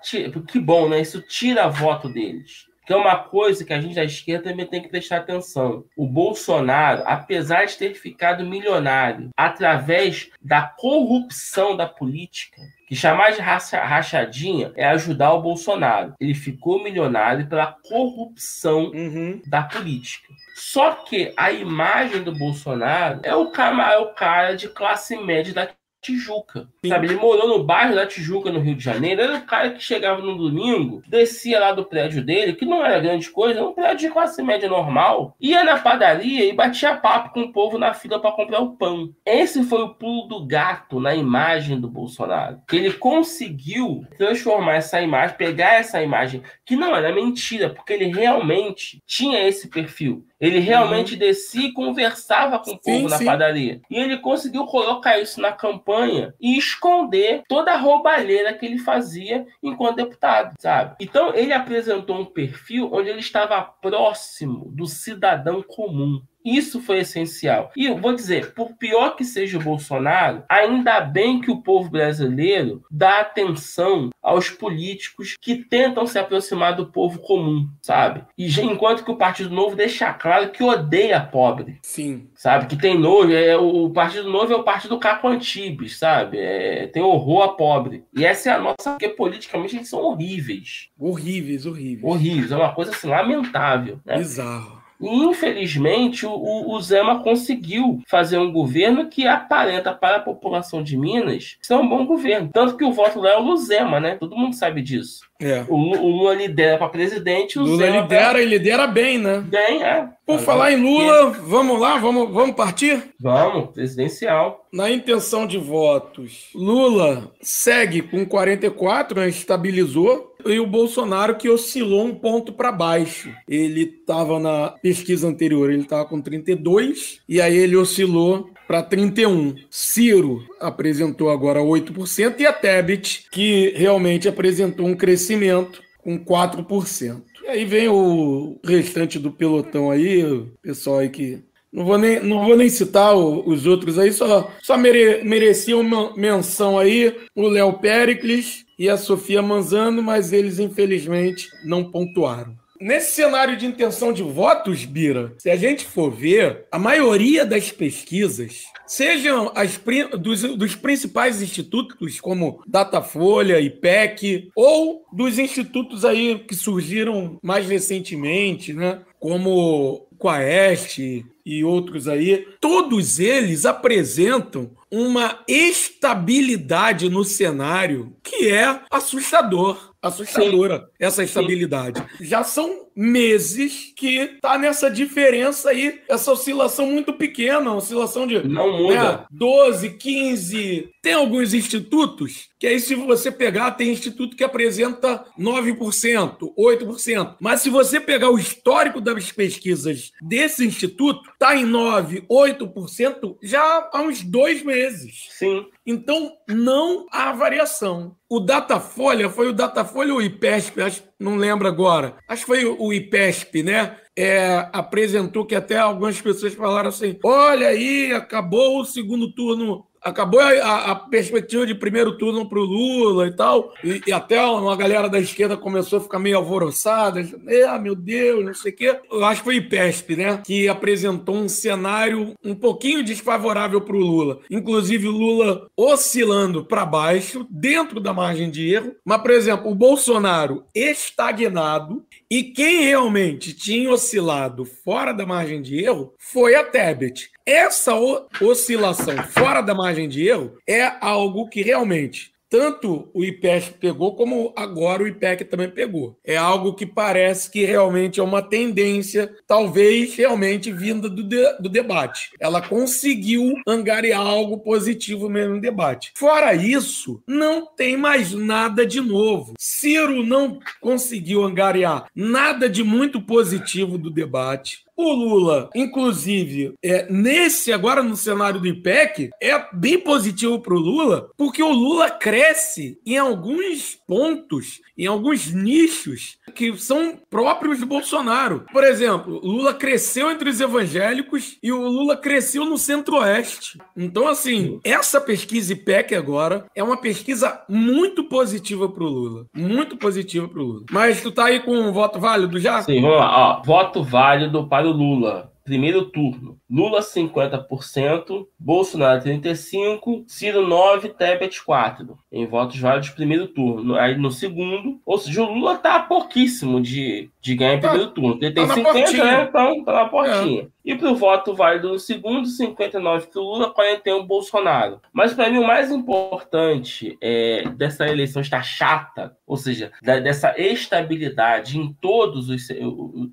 Que bom, né? Isso tira voto deles que é uma coisa que a gente da esquerda também tem que prestar atenção. O Bolsonaro, apesar de ter ficado milionário através da corrupção da política, que chamar de racha, rachadinha é ajudar o Bolsonaro. Ele ficou milionário pela corrupção uhum. da política. Só que a imagem do Bolsonaro é o cara, é o cara de classe média da Tijuca. Sim. Sabe, ele morou no bairro da Tijuca, no Rio de Janeiro. Era o cara que chegava no domingo, descia lá do prédio dele, que não era grande coisa, era um prédio de classe média normal, ia na padaria e batia papo com o povo na fila para comprar o pão. Esse foi o pulo do gato na imagem do Bolsonaro. Que ele conseguiu transformar essa imagem, pegar essa imagem, que não era mentira, porque ele realmente tinha esse perfil. Ele realmente uhum. descia e conversava com o povo sim, na sim. padaria. E ele conseguiu colocar isso na campanha e esconder toda a roubalheira que ele fazia enquanto deputado, sabe? Então ele apresentou um perfil onde ele estava próximo do cidadão comum. Isso foi essencial. E eu vou dizer, por pior que seja o Bolsonaro, ainda bem que o povo brasileiro dá atenção aos políticos que tentam se aproximar do povo comum, sabe? E enquanto que o Partido Novo deixa claro que odeia pobre. Sim. Sabe? Que tem nojo. É, o Partido Novo é o partido Caco Antibes, sabe? É, tem horror a pobre. E essa é a nossa, porque politicamente eles são horríveis. Horríveis, horríveis. Horríveis. É uma coisa assim, lamentável. Né? Bizarro. E, infelizmente, o, o, Zema conseguiu fazer um governo que aparenta para a população de Minas ser um bom governo. Tanto que o voto lá é o Luzema, né? Todo mundo sabe disso. É. O, o Lula lidera para presidente. O Lula Zema lidera pra... e lidera bem, né? Bem, é. Por falar em Lula, vamos lá, vamos, vamos partir? Vamos, presidencial. Na intenção de votos, Lula segue com 44, né, estabilizou, e o Bolsonaro que oscilou um ponto para baixo. Ele estava na pesquisa anterior, ele estava com 32, e aí ele oscilou para 31. Ciro apresentou agora 8% e a Tebet, que realmente apresentou um crescimento com 4%. E aí vem o restante do pelotão aí, o pessoal aí que não vou nem, não vou nem citar os outros aí, só, só mere, mereciam uma menção aí o Léo Pericles e a Sofia Manzano, mas eles infelizmente não pontuaram. Nesse cenário de intenção de votos, Bira, se a gente for ver, a maioria das pesquisas, sejam as dos, dos principais institutos, como Datafolha, IPEC, ou dos institutos aí que surgiram mais recentemente, né? Como Quaest e outros aí, todos eles apresentam uma estabilidade no cenário que é assustador assustadora Sim. essa estabilidade. Sim. Já são meses que tá nessa diferença aí, essa oscilação muito pequena, oscilação de não muda. Né, 12, 15. Tem alguns institutos que aí se você pegar, tem instituto que apresenta 9%, 8%. Mas se você pegar o histórico das pesquisas desse instituto, tá em 9, 8% já há uns dois meses. Sim. Então, não há variação. O Datafolha foi o Datafolha ou o IPESP, acho, não lembro agora. Acho que foi o IPESP, né? É, apresentou que até algumas pessoas falaram assim: olha aí, acabou o segundo turno acabou a, a, perspectiva de primeiro turno para o Lula e tal, e, e, até uma galera da esquerda começou a ficar meio alvoroçada, ah, meu Deus, não sei o quê. Eu acho que foi o IPESP, né, que apresentou um cenário um pouquinho desfavorável para o Lula. Inclusive, Lula oscilando para baixo, dentro da margem de erro, mas, por exemplo, o Bolsonaro estagnado, e quem realmente tinha oscilado fora da margem de erro foi a Tebet. Essa oscilação fora da margem de erro é algo que realmente tanto o IPEC pegou, como agora o IPEC também pegou. É algo que parece que realmente é uma tendência, talvez realmente vinda do, de, do debate. Ela conseguiu angariar algo positivo mesmo no debate. Fora isso, não tem mais nada de novo. Ciro não conseguiu angariar nada de muito positivo do debate. O Lula, inclusive, é, nesse agora no cenário do IPEC, é bem positivo para o Lula, porque o Lula cresce em alguns pontos, em alguns nichos que são próprios do Bolsonaro. Por exemplo, Lula cresceu entre os evangélicos e o Lula cresceu no Centro-Oeste. Então, assim, essa pesquisa IPEC agora é uma pesquisa muito positiva para o Lula. Muito positiva para o Lula. Mas tu tá aí com um voto válido já? Sim, vamos lá. Ó, voto válido para o Lula. Primeiro turno. Lula 50%, Bolsonaro 35%, Ciro 9%, Tebet 4%. Em votos válidos primeiro turno. Aí no segundo, ou seja, o Lula tá pouquíssimo de, de ganhar em primeiro turno. Ele tem tá 50, né? Então tá na portinha. É. E para o voto válido no segundo, 59 para o Lula, 41 Bolsonaro. Mas para mim o mais importante é, dessa eleição está chata, ou seja, da, dessa estabilidade em todos os,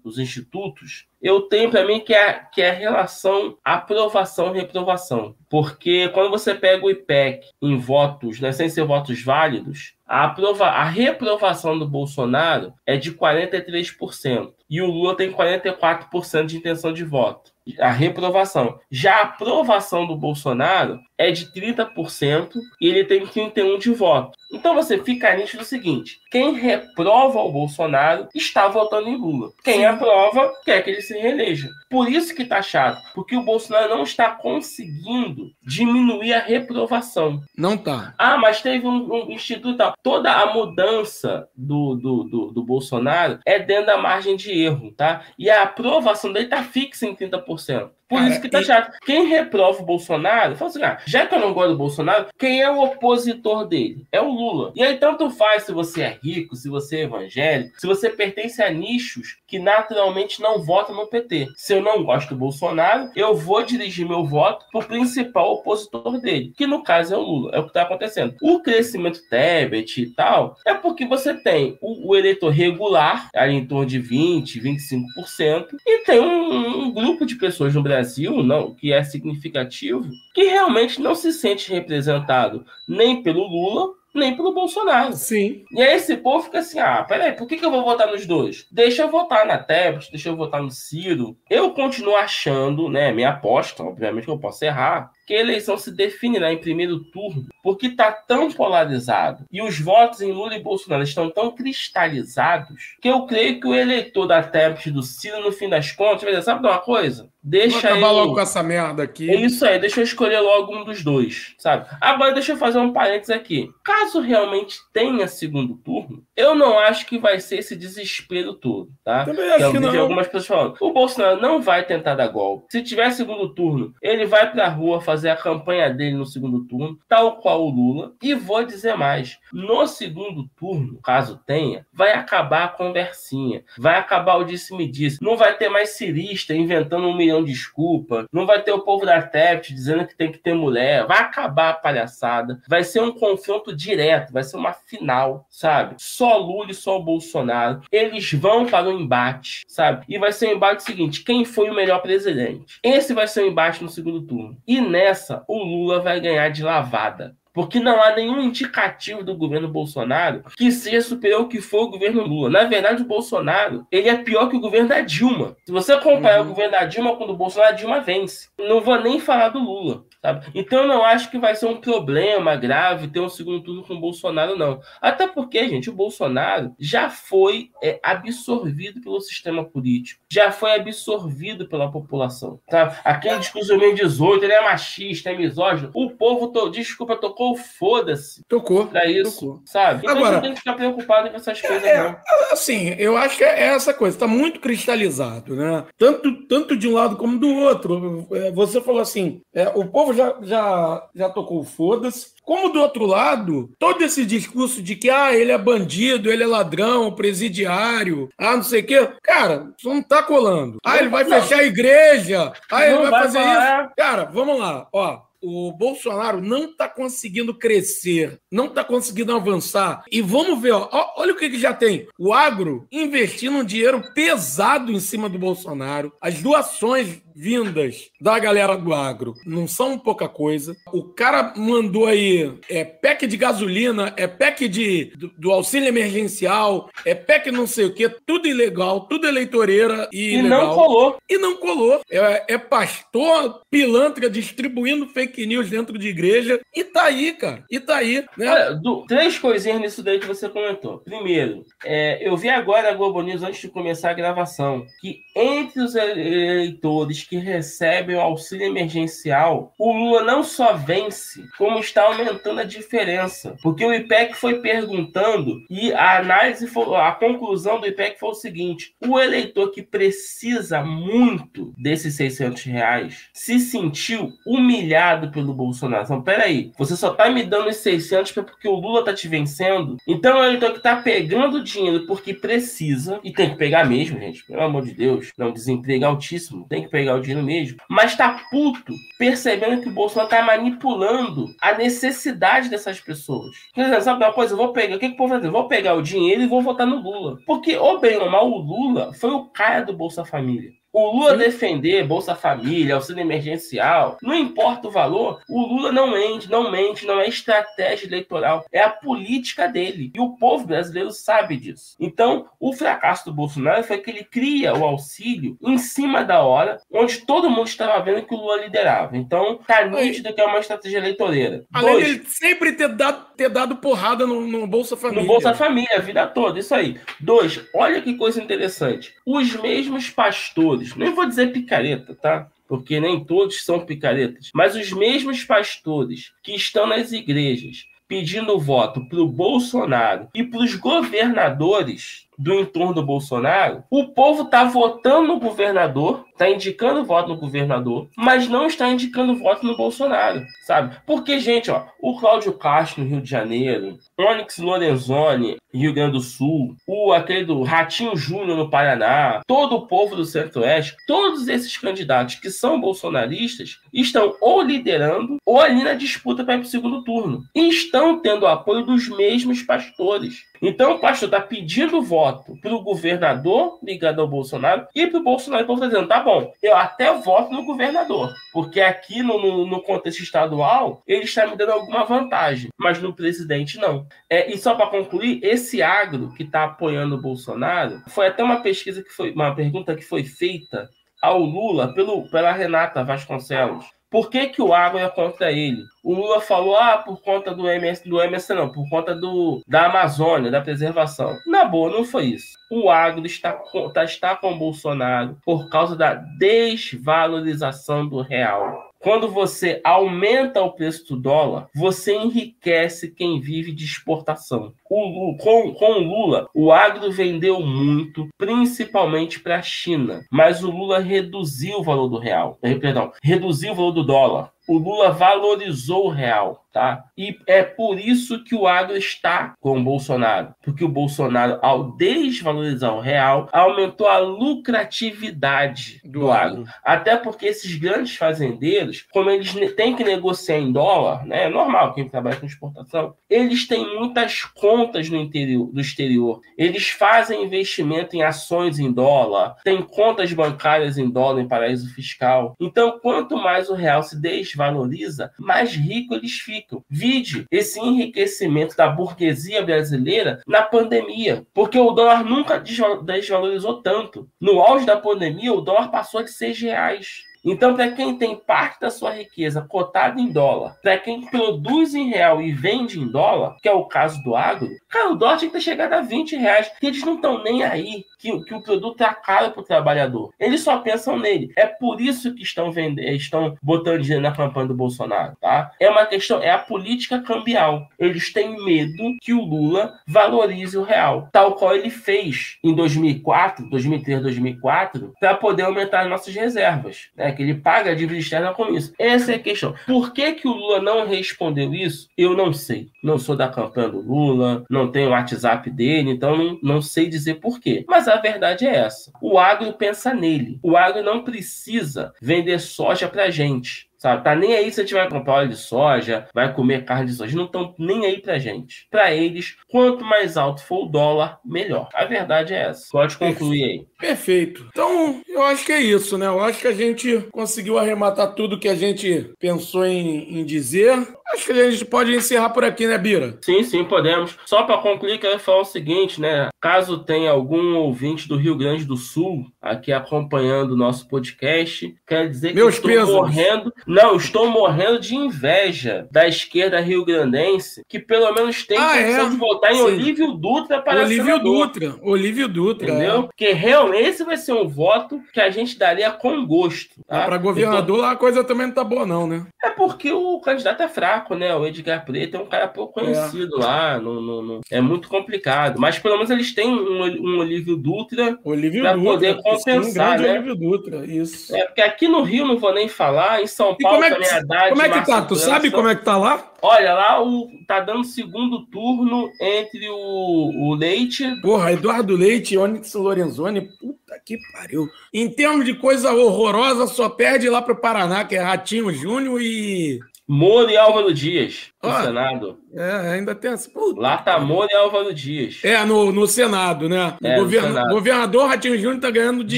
os institutos, eu tenho para mim que é, que é a relação aprovação-reprovação. Porque quando você pega o IPEC em votos, né, sem ser votos válidos, a, aprova a reprovação do Bolsonaro é de 43%. E o Lula tem 44% de intenção de voto. A reprovação. Já a aprovação do Bolsonaro é de 30% e ele tem 31% de voto. Então você fica nítido o seguinte: quem reprova o Bolsonaro está votando em Lula. Quem Sim. aprova quer que ele se reeleja. Por isso que tá chato, porque o Bolsonaro não está conseguindo diminuir a reprovação. Não tá. Ah, mas teve um, um instituto tal. Toda a mudança do, do, do, do, Bolsonaro é dentro da margem de erro, tá? E a aprovação dele tá fixa em 30%. Por Cara, isso que tá e... chato. Quem reprova o Bolsonaro, fala assim: ah, já que eu não gosto do Bolsonaro, quem é o opositor dele? É o Lula. E aí, tanto faz se você é rico, se você é evangélico, se você pertence a nichos que naturalmente não votam no PT. Se eu não gosto do Bolsonaro, eu vou dirigir meu voto pro principal opositor dele, que no caso é o Lula. É o que tá acontecendo. O crescimento Tebet e tal é porque você tem o, o eleitor regular, ali em torno de 20, 25%, e tem um, um grupo de pessoas no Brasil Brasil, não, que é significativo, que realmente não se sente representado nem pelo Lula, nem pelo Bolsonaro. Sim. E aí esse povo fica assim: ah, peraí, por que, que eu vou votar nos dois? Deixa eu votar na Tebet, deixa eu votar no Ciro. Eu continuo achando, né, minha aposta, obviamente que eu posso errar, que a eleição se definirá em primeiro turno porque está tão polarizado e os votos em Lula e Bolsonaro estão tão cristalizados que eu creio que o eleitor da Tebet do Ciro, no fim das contas, vai dizer, sabe de uma coisa? Deixa Vou acabar eu... logo com essa merda aqui. É isso aí, deixa eu escolher logo um dos dois, sabe? Agora deixa eu fazer um parênteses aqui. Caso realmente tenha segundo turno, eu não acho que vai ser esse desespero todo, tá? Também acho que, que não. algumas pessoas falando. O Bolsonaro não vai tentar dar golpe. Se tiver segundo turno, ele vai pra rua fazer a campanha dele no segundo turno, tal qual o Lula. E vou dizer mais: no segundo turno, caso tenha, vai acabar a conversinha, vai acabar o disse-me-disse. Não vai ter mais cirista inventando um milhão de desculpa, não vai ter o povo da TEPT dizendo que tem que ter mulher, vai acabar a palhaçada, vai ser um confronto direto, vai ser uma final, sabe? Só Lula e só o Bolsonaro. Eles vão para o embate, sabe? E vai ser o embate seguinte: quem foi o melhor presidente? Esse vai ser o embate no segundo turno. E nessa, o Lula vai ganhar de lavada. Porque não há nenhum indicativo do governo Bolsonaro que seja superior ao que foi o governo Lula. Na verdade, o Bolsonaro ele é pior que o governo da Dilma. Se você comparar uhum. o governo da Dilma com o Bolsonaro, a Dilma vence. Não vou nem falar do Lula. Sabe? Então eu não acho que vai ser um problema grave ter um segundo turno com o Bolsonaro, não. Até porque, gente, o Bolsonaro já foi é, absorvido pelo sistema político, já foi absorvido pela população. Tá? Aquele discurso de 2018, ele é machista, é misógino. O povo, to... desculpa, tocou foda-se. Tocou. Pra isso, tocou. sabe? Então Agora, não tem que ficar preocupado com essas coisas, é, não. Assim, eu acho que é essa coisa, tá muito cristalizado, né? Tanto, tanto de um lado como do outro. É, você falou assim, é, o povo já, já, já tocou foda-se. Como do outro lado, todo esse discurso de que ah, ele é bandido, ele é ladrão, presidiário, ah, não sei o quê. Cara, isso não tá colando. Ah, ele vai fechar a igreja. Ah, ele vai, vai fazer isso. Cara, vamos lá, ó o Bolsonaro não está conseguindo crescer, não está conseguindo avançar. E vamos ver, ó, olha o que, que já tem. O agro investindo um dinheiro pesado em cima do Bolsonaro. As doações vindas da galera do agro não são pouca coisa. O cara mandou aí é PEC de gasolina, é PEC de, do, do auxílio emergencial, é PEC não sei o que, tudo ilegal, tudo eleitoreira e, e não colou. E não colou. É, é pastor pilantra distribuindo fake news dentro de igreja e tá aí, cara. E tá aí. Né? Olha, três coisinhas nisso daí que você comentou. Primeiro, é, eu vi agora a Globo News antes de começar a gravação que entre os eleitores que recebem o auxílio emergencial, o Lula não só vence, como está aumentando a diferença. Porque o IPEC foi perguntando e a análise, foi, a conclusão do IPEC foi o seguinte: o eleitor que precisa muito desses 600 reais se sentiu humilhado pelo Bolsonaro. Então, peraí, você só tá me dando os 600 porque o Lula tá te vencendo? Então, o eleitor que tá pegando dinheiro porque precisa, e tem que pegar mesmo, gente, pelo amor de Deus, não, desemprego altíssimo, tem que pegar o dinheiro mesmo, mas tá puto, percebendo que o Bolsonaro tá manipulando a necessidade dessas pessoas. Quer dizer, sabe uma coisa? Eu vou pegar, o que, que povo vai fazer? Vou pegar o dinheiro e vou votar no Lula. Porque, ou bem ou mal, o Lula foi o cara do Bolsa Família. O Lula defender Bolsa Família, auxílio emergencial, não importa o valor, o Lula não mente, não mente, não é estratégia eleitoral, é a política dele. E o povo brasileiro sabe disso. Então, o fracasso do Bolsonaro foi que ele cria o auxílio em cima da hora, onde todo mundo estava vendo que o Lula liderava. Então, tá nítido que é uma estratégia eleitoreira. Além Dois, de ele sempre ter dado, ter dado porrada no, no Bolsa Família. No Bolsa Família, a vida toda, isso aí. Dois, olha que coisa interessante. Os mesmos pastores pastores, nem vou dizer picareta, tá? Porque nem todos são picaretas, mas os mesmos pastores que estão nas igrejas pedindo voto para o Bolsonaro e para os governadores do entorno do Bolsonaro, o povo está votando no governador, está indicando voto no governador, mas não está indicando voto no Bolsonaro, sabe? Porque, gente, ó, o Cláudio Castro no Rio de Janeiro, Onyx Lorenzoni, Rio Grande do Sul, o aquele do Ratinho Júnior no Paraná, todo o povo do Centro-Oeste, todos esses candidatos que são bolsonaristas estão ou liderando ou ali na disputa para o segundo turno. E estão tendo apoio dos mesmos pastores. Então o pastor está pedindo voto para o governador ligado ao Bolsonaro e para o Bolsonaro está dizendo, tá bom, eu até voto no governador, porque aqui no, no, no contexto estadual ele está me dando alguma vantagem, mas no presidente não. É, e só para concluir, esse agro que está apoiando o Bolsonaro, foi até uma pesquisa que foi, uma pergunta que foi feita ao Lula pelo, pela Renata Vasconcelos. Por que, que o agro é contra ele? O Lula falou, ah, por conta do MS, do MS não, por conta do, da Amazônia, da preservação. Na boa, não foi isso. O agro está, está, está com o Bolsonaro por causa da desvalorização do real. Quando você aumenta o preço do dólar, você enriquece quem vive de exportação. O, com, com o Lula, o agro vendeu muito, principalmente para a China, mas o Lula reduziu o valor do real. Eh, perdão, reduziu o valor do dólar o Lula valorizou o real, tá? E é por isso que o agro está com o Bolsonaro, porque o Bolsonaro, ao desvalorizar o real, aumentou a lucratividade do, do agro. Até porque esses grandes fazendeiros, como eles têm que negociar em dólar, né? É normal quem trabalha com exportação, eles têm muitas contas no interior, do exterior. Eles fazem investimento em ações em dólar, têm contas bancárias em dólar em paraíso fiscal. Então, quanto mais o real se desvaloriza, mais rico eles ficam. Vide esse enriquecimento da burguesia brasileira na pandemia, porque o dólar nunca desvalorizou tanto. No auge da pandemia, o dólar passou de 6 reais. Então, para quem tem parte da sua riqueza cotada em dólar, para quem produz em real e vende em dólar, que é o caso do agro, cara, o dólar tinha que ter chegado a 20 reais, que eles não estão nem aí que, que o produto é caro para o trabalhador. Eles só pensam nele. É por isso que estão vendendo, estão botando dinheiro na campanha do Bolsonaro, tá? É uma questão, é a política cambial. Eles têm medo que o Lula valorize o real, tal qual ele fez em 2004, 2003, 2004, para poder aumentar as nossas reservas, né? Que ele paga a dívida externa com isso. Essa é a questão. Por que que o Lula não respondeu isso? Eu não sei. Não sou da campanha do Lula, não tenho o WhatsApp dele, então não, não sei dizer por quê. Mas a verdade é essa. O agro pensa nele. O agro não precisa vender soja pra gente. Sabe? Tá nem aí se a gente vai comprar óleo de soja, vai comer carne de soja. Não estão nem aí pra gente. Para eles, quanto mais alto for o dólar, melhor. A verdade é essa. Pode concluir aí. Perfeito. Então, eu acho que é isso, né? Eu acho que a gente conseguiu arrematar tudo que a gente pensou em, em dizer. Acho que a gente pode encerrar por aqui, né, Bira? Sim, sim, podemos. Só para concluir, quero falar o seguinte, né? Caso tenha algum ouvinte do Rio Grande do Sul aqui acompanhando o nosso podcast, quero dizer Meus que estou morrendo. Não, estou morrendo de inveja da esquerda rio-grandense, que pelo menos tem ah, é? de votar em sim. Olívio Dutra para Olívio senador. Dutra, Olívio Dutra. Entendeu? É. Porque realmente esse vai ser um voto que a gente daria com gosto. Tá? Para governador então, a coisa também não tá boa, não, né? É porque o candidato é fraco né? O Edgar Preto é um cara pouco conhecido é. lá, no, no, no, é muito complicado. Mas pelo menos eles têm um, um Olívio Dutra para poder compensar, um né? Olívio Dutra, isso. É, porque aqui no Rio não vou nem falar, em São Paulo como é que, também Como é que tá? Tu sabe como é que tá lá? Olha, lá o, tá dando segundo turno entre o, o Leite. Porra, Eduardo Leite e Onyx Lorenzoni. Puta que pariu. Em termos de coisa horrorosa, só perde lá pro Paraná, que é Ratinho Júnior e. Moro e Álvaro Dias, no ah, Senado. É, ainda tem essa. Lá tá Moro e Álvaro Dias. É, no, no Senado, né? É, o govern... Senado. governador Ratinho Júnior tá ganhando de.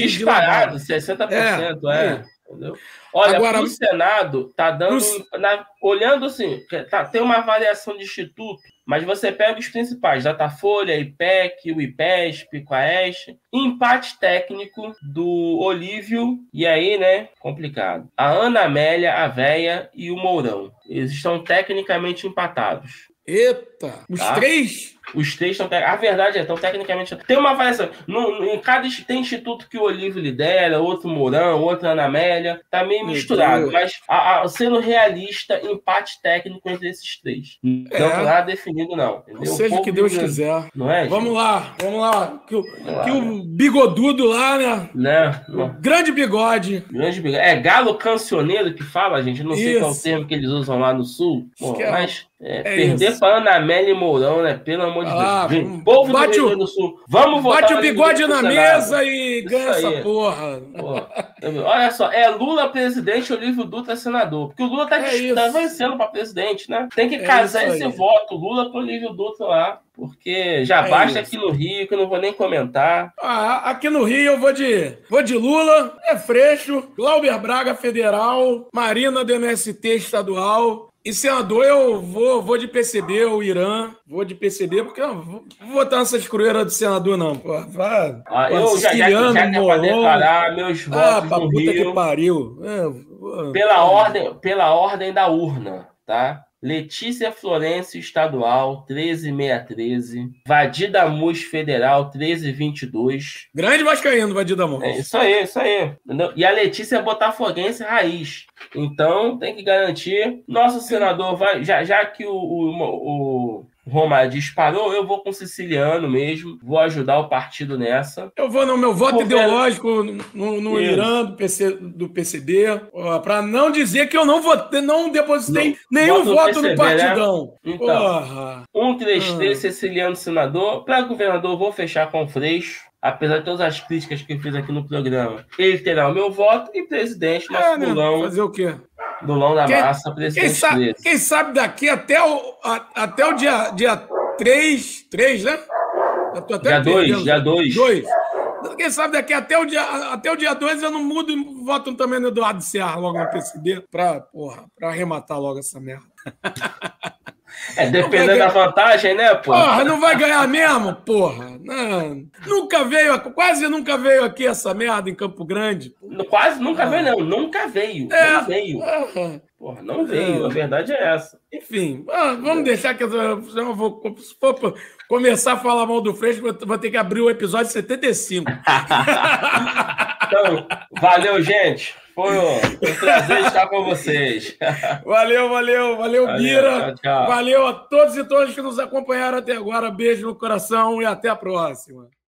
Disparado, de 60%, é. é. Entendeu? Olha, Agora, o Senado tá dando. Na, olhando assim, tá, tem uma avaliação de instituto, mas você pega os principais: Datafolha, IPEC, o IPESP, Quaest, empate técnico do Olívio, e aí, né? Complicado. A Ana Amélia, a Véia e o Mourão. Eles estão tecnicamente empatados. Eita! Os tá? três? Os três estão. A verdade é, estão tecnicamente. Tem uma avaliação. No, em cada tem instituto que o Olívio lidera, outro Mourão, outro Ana Amélia. Tá meio Meu misturado. Deus. Mas, a, a, sendo realista, empate técnico entre esses três. É. Não nada definido, não. Entendeu? Seja o que Deus quiser. Não é? Vamos gente? lá, vamos lá. Que, o, que lá, o né? bigodudo lá, né? né? Grande bigode. Grande bigode. É galo cancioneiro que fala, gente. Eu não sei qual é o termo que eles usam lá no sul. Mas é, é perder para Ana Amélia e Mourão, né? Pelo amor de ah, Deus. Vamos, povo do Rio Grande do Sul. Vamos votar. Bate o bigode na mesa e ganha essa porra. Olha só, é Lula presidente, Olívio Dutra senador. Porque o Lula tá, é tá vencendo para presidente, né? Tem que é casar esse voto, Lula com Olívio Dutra lá. Porque já é basta isso. aqui no Rio, que eu não vou nem comentar. Ah, aqui no Rio eu vou de, vou de Lula, é Freixo, Glauber Braga Federal, Marina do MST Estadual, e senador, eu vou, vou de PCB, o Irã, vou de PCB, porque eu vou, vou votar nessas crueiras do senador, não. Pô, vai, ah, eu já, já, já, Molon, declarar meus ah, votos ah, no puta Rio. que pariu. É, pela, ordem, pela ordem da urna, tá? Letícia Florencio Estadual, 13613. Vadida Mus Federal, 1322. Grande Vascaíno, Vadida Mus. É isso aí, isso aí. Entendeu? E a Letícia é Botafoguense Raiz. Então tem que garantir. Nosso senador vai. Já, já que o, o, o Roma disparou, eu vou com o siciliano mesmo, vou ajudar o partido nessa. Eu vou no meu voto ideológico no, no Irã do, PC, do PCB, para não dizer que eu não votei, não depositei não, nenhum voto, voto PCB, no né? partidão. Né? Então, um 133 ah. siciliano senador, para governador vou fechar com o Freixo apesar de todas as críticas que eu fiz aqui no programa, ele terá o meu voto e presidente, nosso é, né? Fazer o quê? Dulão da quem, Massa, presidente quem sabe, quem sabe daqui até o, a, até o dia, dia 3, 3, né? Dia 2, dia 2. 2. Quem sabe daqui até o dia, até o dia 2 eu não mudo e voto também no Eduardo Serra logo no PCB pra arrematar logo essa merda. *laughs* É, dependendo da vantagem, né, porra? Porra, não vai ganhar mesmo, porra. Não, nunca veio, quase nunca veio aqui essa merda em Campo Grande. Quase nunca ah. veio, não. Nunca veio. É. Não veio. Ah. Porra, não veio. É. A verdade é essa. Enfim, ah, vamos deixar que eu, eu vou. Se for começar a falar mal do Freixo, vou ter que abrir o episódio 75. *laughs* então, valeu, gente. Foi um prazer estar com vocês. *laughs* Valeu, valeu, valeu, valeu Bira. Tchau, tchau. Valeu a todos e todas que nos acompanharam até agora. Beijo no coração e até a próxima.